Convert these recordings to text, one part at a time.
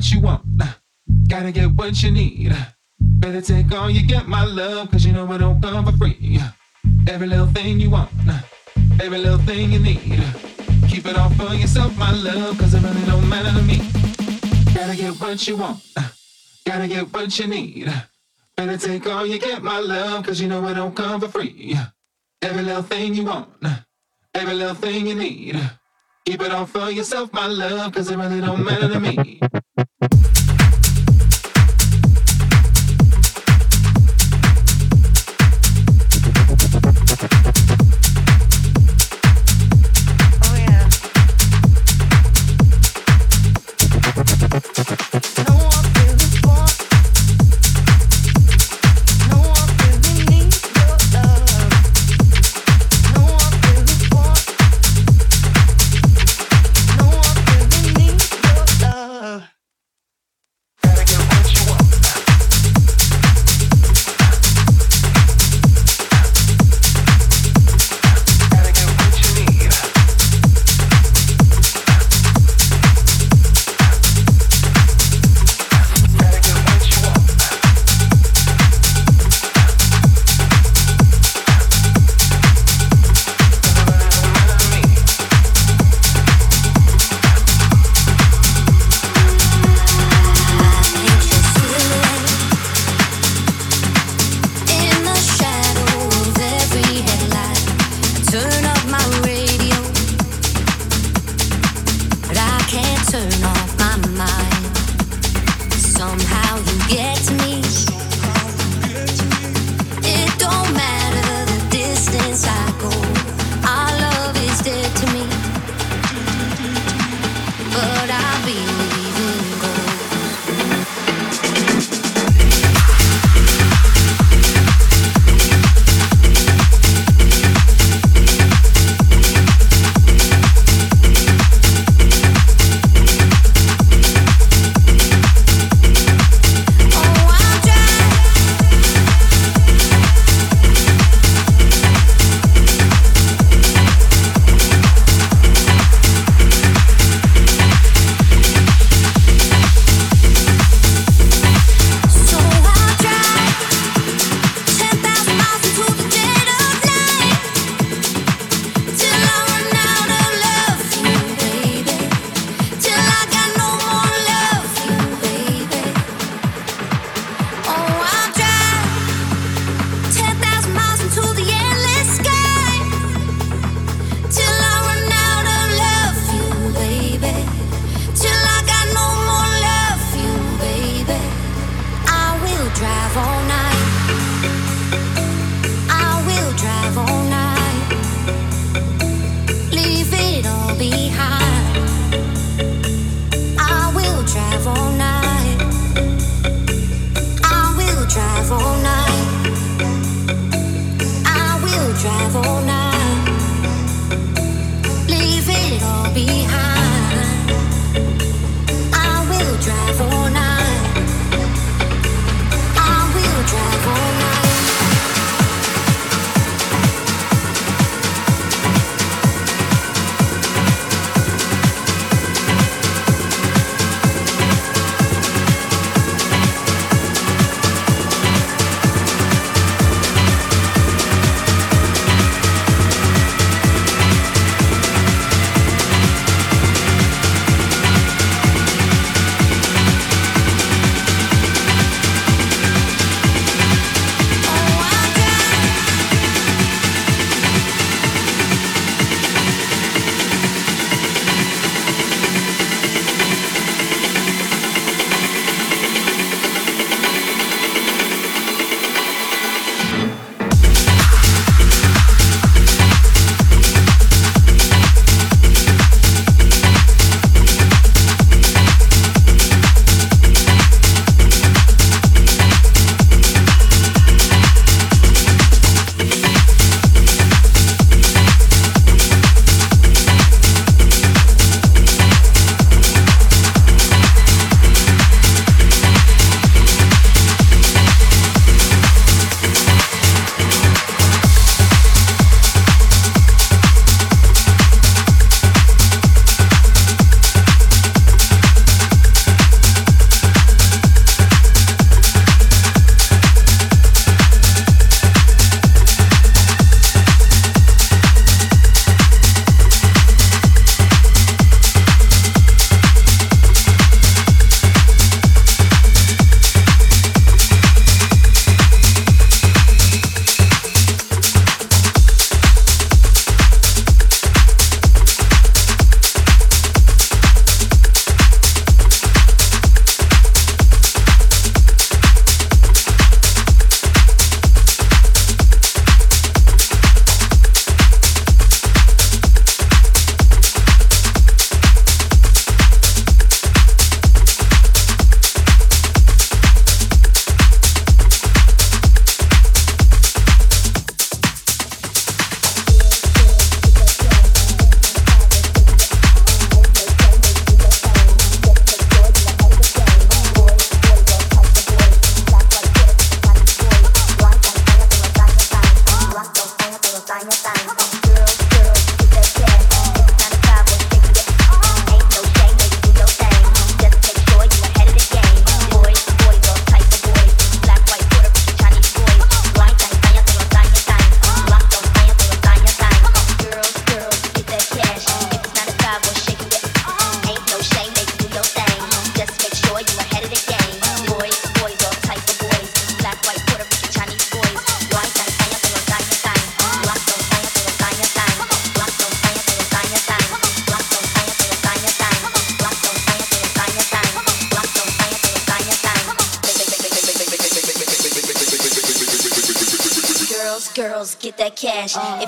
what you want. Gotta get what you need. Better take all you get, my love, cause you know it don't come for free. Every little thing you want, every little thing you need. Keep it all for yourself, my love, cause it really don't matter to me. Gotta get what you want, gotta get what you need. Better take all you get, my love, cause you know it don't come for free. Every little thing you want, every little thing you need. Keep it all for yourself, my love, cause it really don't matter to me.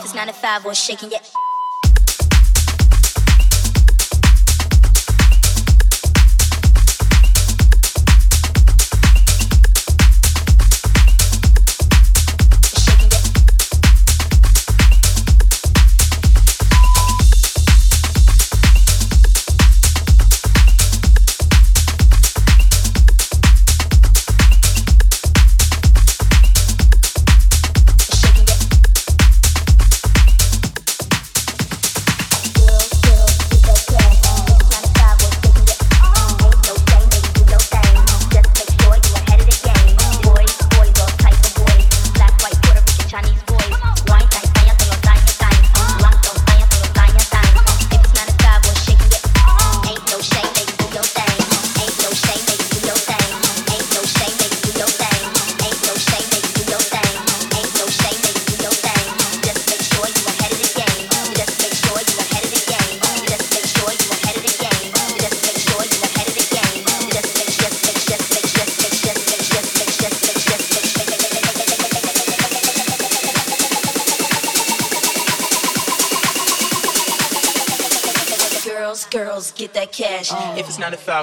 If it's nine to five or shaking your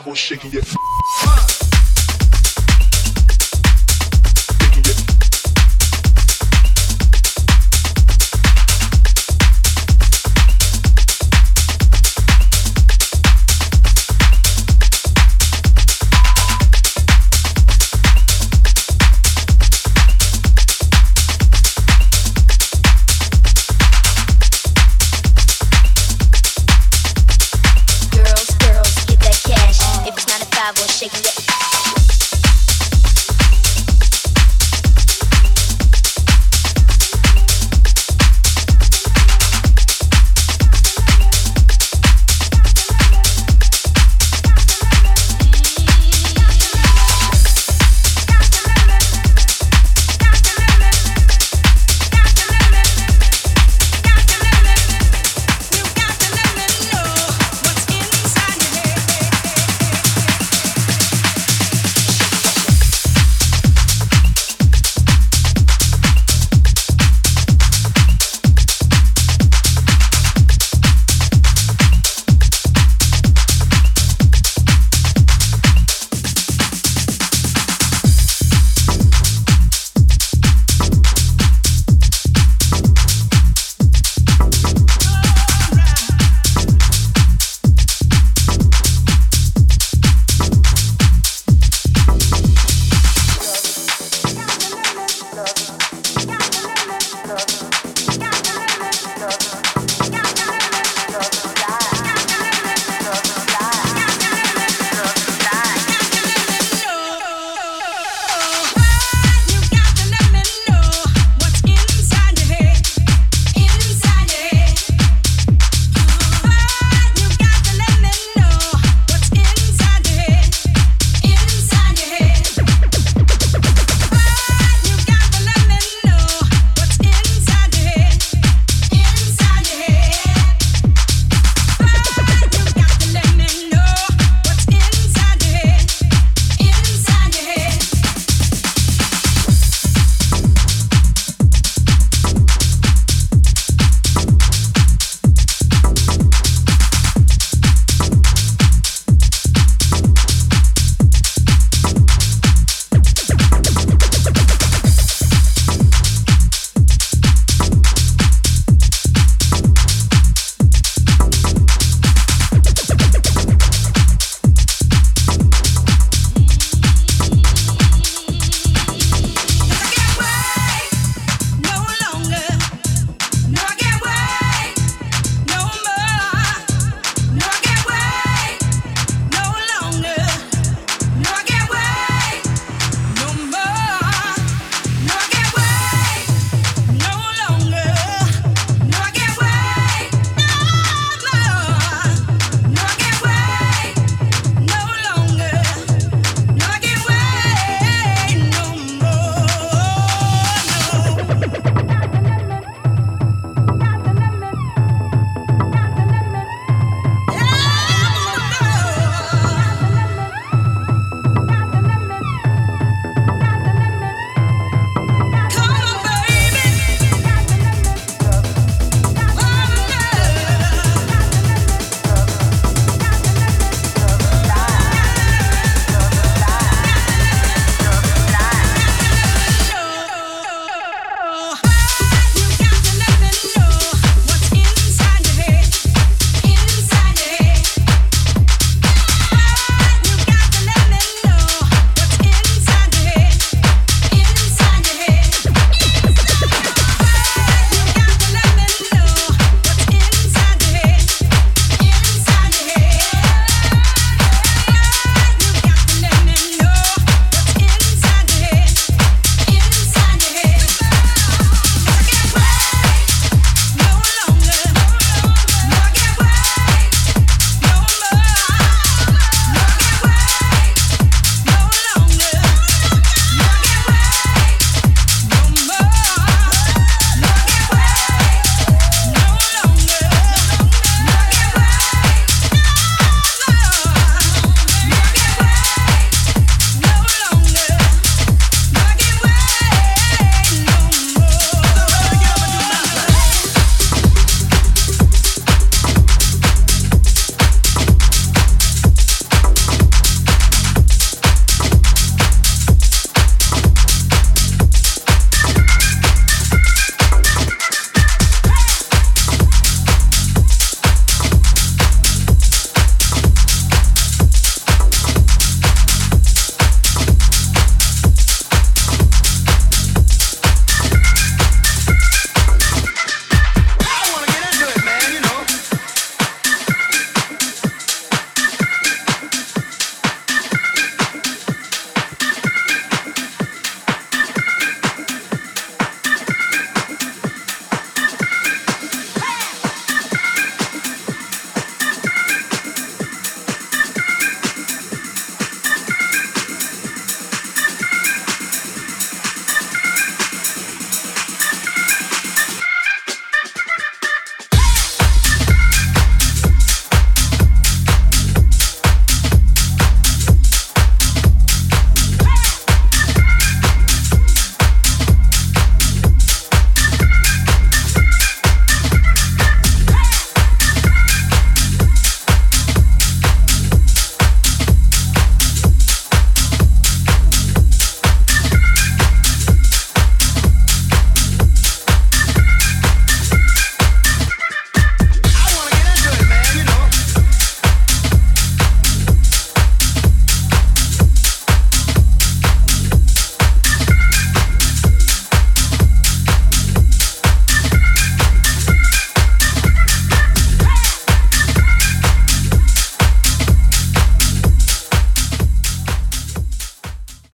we're shaking it.